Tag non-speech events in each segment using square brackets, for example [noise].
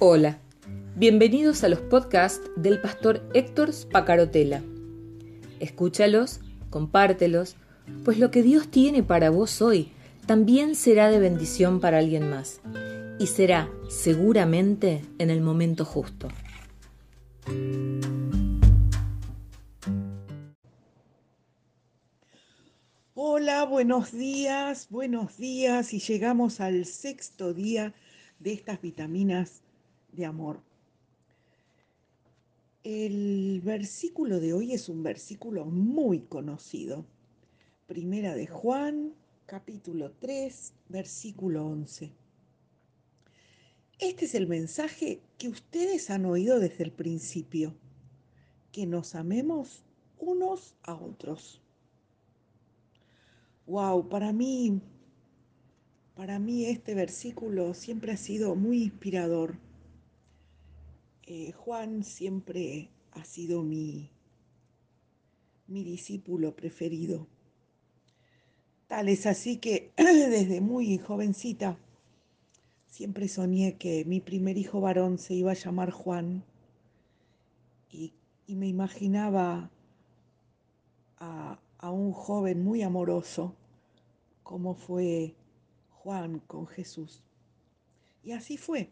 Hola, bienvenidos a los podcasts del pastor Héctor Spacarotela. Escúchalos, compártelos, pues lo que Dios tiene para vos hoy también será de bendición para alguien más y será seguramente en el momento justo. Hola, buenos días, buenos días y llegamos al sexto día de estas vitaminas de amor. El versículo de hoy es un versículo muy conocido. Primera de Juan, capítulo 3, versículo 11. Este es el mensaje que ustedes han oído desde el principio, que nos amemos unos a otros. Wow, para mí, para mí este versículo siempre ha sido muy inspirador. Eh, Juan siempre ha sido mi, mi discípulo preferido. Tal es así que [clears throat] desde muy jovencita siempre soñé que mi primer hijo varón se iba a llamar Juan y, y me imaginaba a, a un joven muy amoroso como fue Juan con Jesús. Y así fue.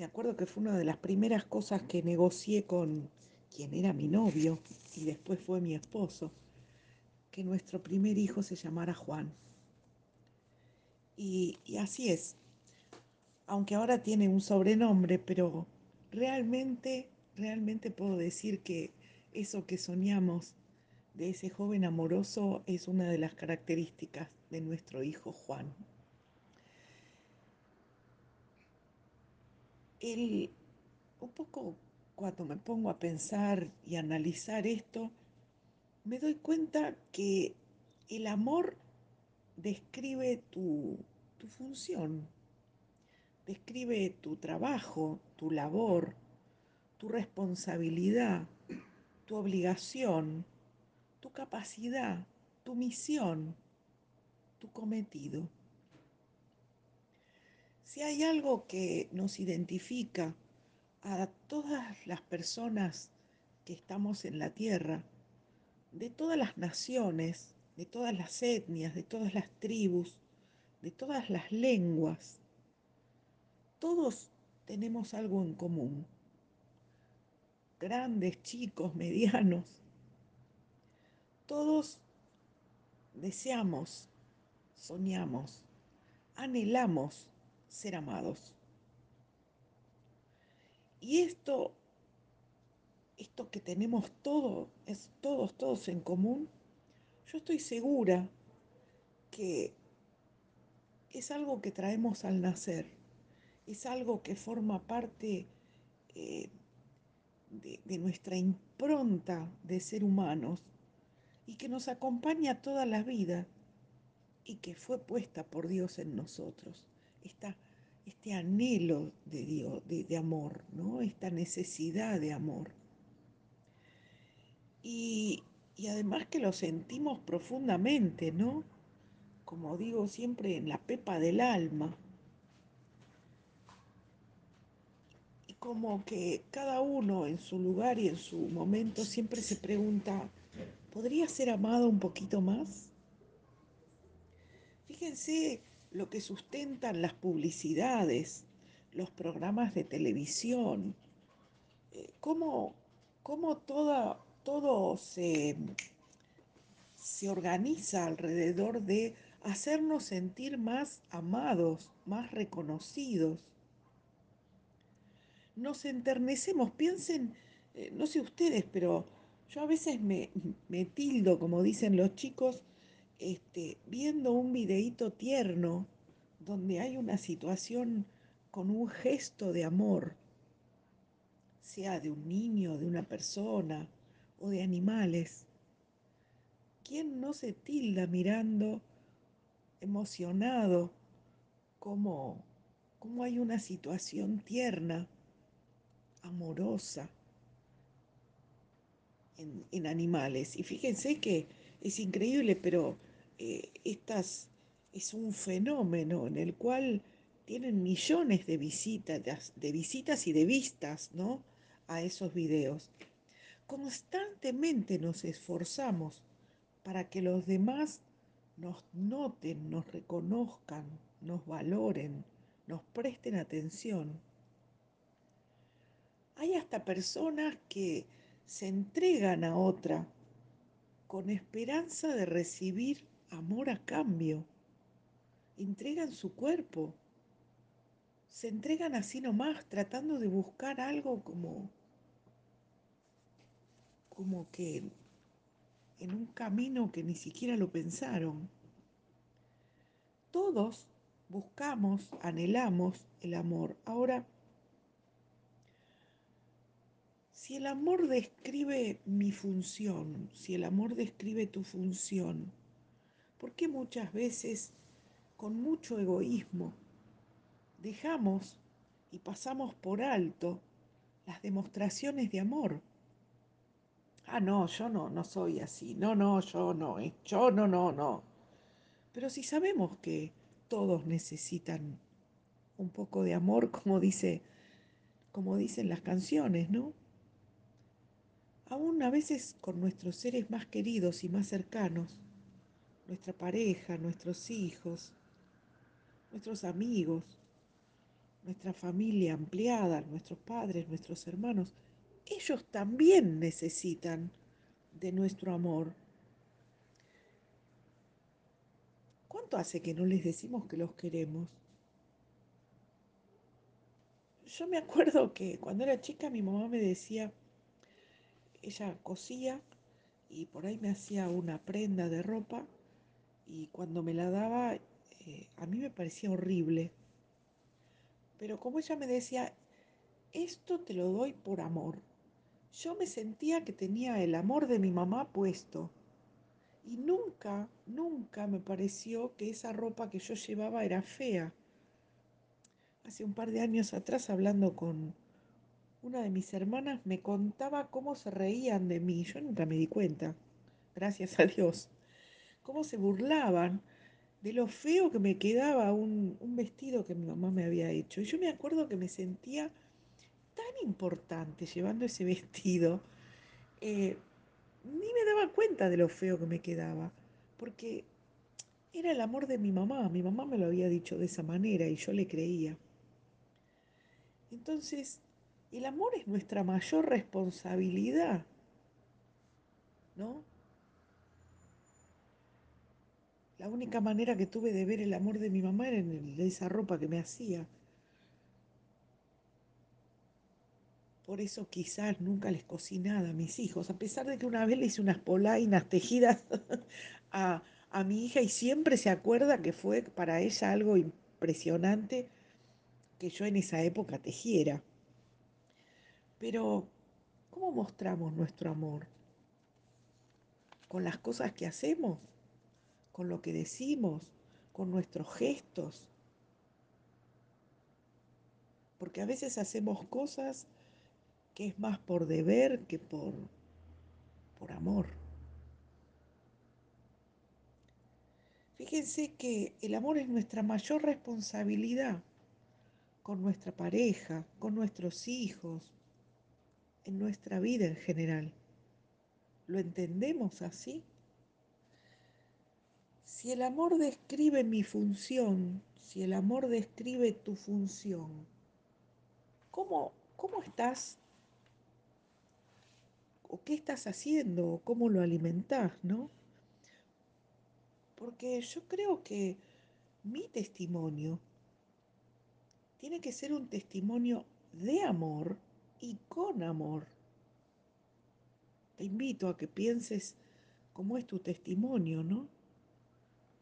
Me acuerdo que fue una de las primeras cosas que negocié con quien era mi novio y después fue mi esposo, que nuestro primer hijo se llamara Juan. Y, y así es. Aunque ahora tiene un sobrenombre, pero realmente, realmente puedo decir que eso que soñamos de ese joven amoroso es una de las características de nuestro hijo Juan. El, un poco cuando me pongo a pensar y analizar esto, me doy cuenta que el amor describe tu, tu función, describe tu trabajo, tu labor, tu responsabilidad, tu obligación, tu capacidad, tu misión, tu cometido. Si hay algo que nos identifica a todas las personas que estamos en la tierra, de todas las naciones, de todas las etnias, de todas las tribus, de todas las lenguas, todos tenemos algo en común. Grandes, chicos, medianos, todos deseamos, soñamos, anhelamos ser amados. Y esto, esto que tenemos todos, es todos, todos en común, yo estoy segura que es algo que traemos al nacer, es algo que forma parte eh, de, de nuestra impronta de ser humanos y que nos acompaña toda la vida y que fue puesta por Dios en nosotros. Esta, este anhelo de Dios, de, amor, ¿no? Esta necesidad de amor. Y, y además que lo sentimos profundamente, ¿no? Como digo siempre, en la pepa del alma. Y como que cada uno en su lugar y en su momento siempre se pregunta, ¿Podría ser amado un poquito más? Fíjense lo que sustentan las publicidades, los programas de televisión, eh, cómo, cómo toda, todo se, se organiza alrededor de hacernos sentir más amados, más reconocidos. Nos enternecemos, piensen, eh, no sé ustedes, pero yo a veces me, me tildo, como dicen los chicos, este, viendo un videíto tierno donde hay una situación con un gesto de amor, sea de un niño, de una persona o de animales. ¿Quién no se tilda mirando emocionado cómo, cómo hay una situación tierna, amorosa? en, en animales. Y fíjense que es increíble, pero eh, estas es un fenómeno en el cual tienen millones de visitas, de visitas y de vistas, ¿no? A esos videos. Constantemente nos esforzamos para que los demás nos noten, nos reconozcan, nos valoren, nos presten atención. Hay hasta personas que se entregan a otra con esperanza de recibir amor a cambio. Entregan su cuerpo. Se entregan así nomás, tratando de buscar algo como, como que en un camino que ni siquiera lo pensaron. Todos buscamos, anhelamos el amor. Ahora, si el amor describe mi función, si el amor describe tu función, ¿por qué muchas veces, con mucho egoísmo, dejamos y pasamos por alto las demostraciones de amor? Ah, no, yo no, no soy así. No, no, yo no. Eh, yo no, no, no. Pero si sabemos que todos necesitan un poco de amor, [laughs] como dice, como dicen las canciones, ¿no? Aún a veces con nuestros seres más queridos y más cercanos, nuestra pareja, nuestros hijos, nuestros amigos, nuestra familia ampliada, nuestros padres, nuestros hermanos, ellos también necesitan de nuestro amor. ¿Cuánto hace que no les decimos que los queremos? Yo me acuerdo que cuando era chica mi mamá me decía, ella cosía y por ahí me hacía una prenda de ropa y cuando me la daba eh, a mí me parecía horrible. Pero como ella me decía, esto te lo doy por amor. Yo me sentía que tenía el amor de mi mamá puesto. Y nunca, nunca me pareció que esa ropa que yo llevaba era fea. Hace un par de años atrás, hablando con una de mis hermanas, me contaba cómo se reían de mí. Yo nunca me di cuenta, gracias a Dios. Cómo se burlaban de lo feo que me quedaba un, vestido que mi mamá me había hecho. Y yo me acuerdo que me sentía tan importante llevando ese vestido, eh, ni me daba cuenta de lo feo que me quedaba, porque era el amor de mi mamá, mi mamá me lo había dicho de esa manera y yo le creía. Entonces, el amor es nuestra mayor responsabilidad, ¿no? La única manera que tuve de ver el amor de mi mamá era en esa ropa que me hacía. Por eso quizás nunca les cocí nada a mis hijos, a pesar de que una vez le hice unas polainas tejidas [laughs] a, a mi hija y siempre se acuerda que fue para ella algo impresionante que yo en esa época tejiera. Pero, ¿cómo mostramos nuestro amor? ¿Con las cosas que hacemos? ¿Con lo que decimos? ¿Con nuestros gestos? Porque a veces hacemos cosas que es más por deber que por, por amor. Fíjense que el amor es nuestra mayor responsabilidad con nuestra pareja, con nuestros hijos, en nuestra vida en general. ¿Lo entendemos así? Si el amor describe mi función, si el amor describe tu función, ¿cómo, cómo estás o qué estás haciendo o cómo lo alimentás, ¿no? Porque yo creo que mi testimonio tiene que ser un testimonio de amor y con amor. Te invito a que pienses cómo es tu testimonio, ¿no?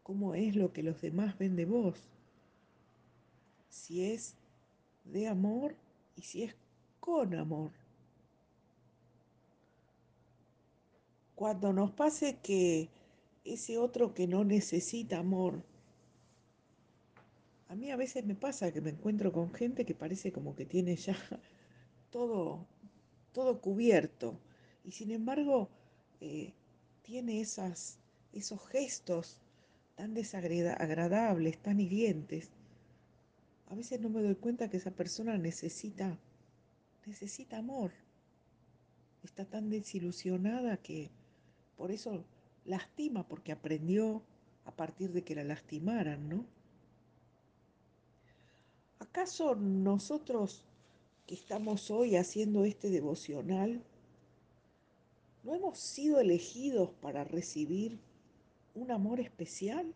Cómo es lo que los demás ven de vos. Si es de amor y si es con amor. cuando nos pase que ese otro que no necesita amor, a mí a veces me pasa que me encuentro con gente que parece como que tiene ya [laughs] todo, todo cubierto y sin embargo eh, tiene esas, esos gestos tan desagradables, tan hirientes. a veces no me doy cuenta que esa persona necesita, necesita amor. Está tan desilusionada que por eso lastima, porque aprendió a partir de que la lastimaran, ¿no? ¿Acaso nosotros que estamos hoy haciendo este devocional, no hemos sido elegidos para recibir un amor especial?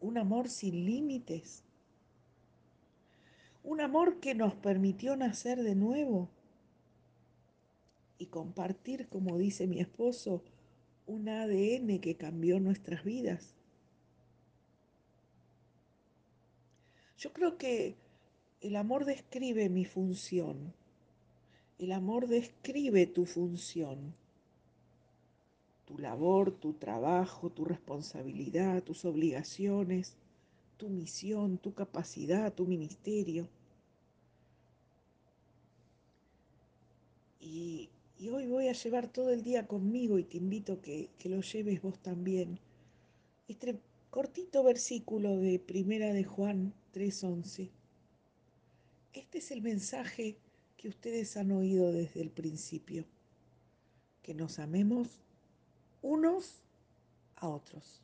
¿Un amor sin límites? Un amor que nos permitió nacer de nuevo y compartir, como dice mi esposo, un ADN que cambió nuestras vidas. Yo creo que el amor describe mi función. El amor describe tu función, tu labor, tu trabajo, tu responsabilidad, tus obligaciones, tu misión, tu capacidad, tu ministerio. Y, hoy voy a llevar todo el día conmigo y te invito que, que lo lleves vos también. Este cortito versículo de Primera de Juan 3:11. Este es el mensaje que ustedes han oído desde el principio, que nos amemos unos a otros.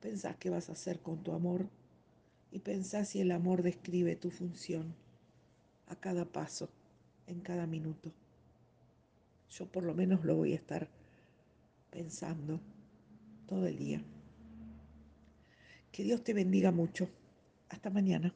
Pensás qué vas a hacer con tu amor y pensás si el amor describe tu función a cada paso en cada minuto. Yo por lo menos lo voy a estar pensando todo el día. Que Dios te bendiga mucho. Hasta mañana.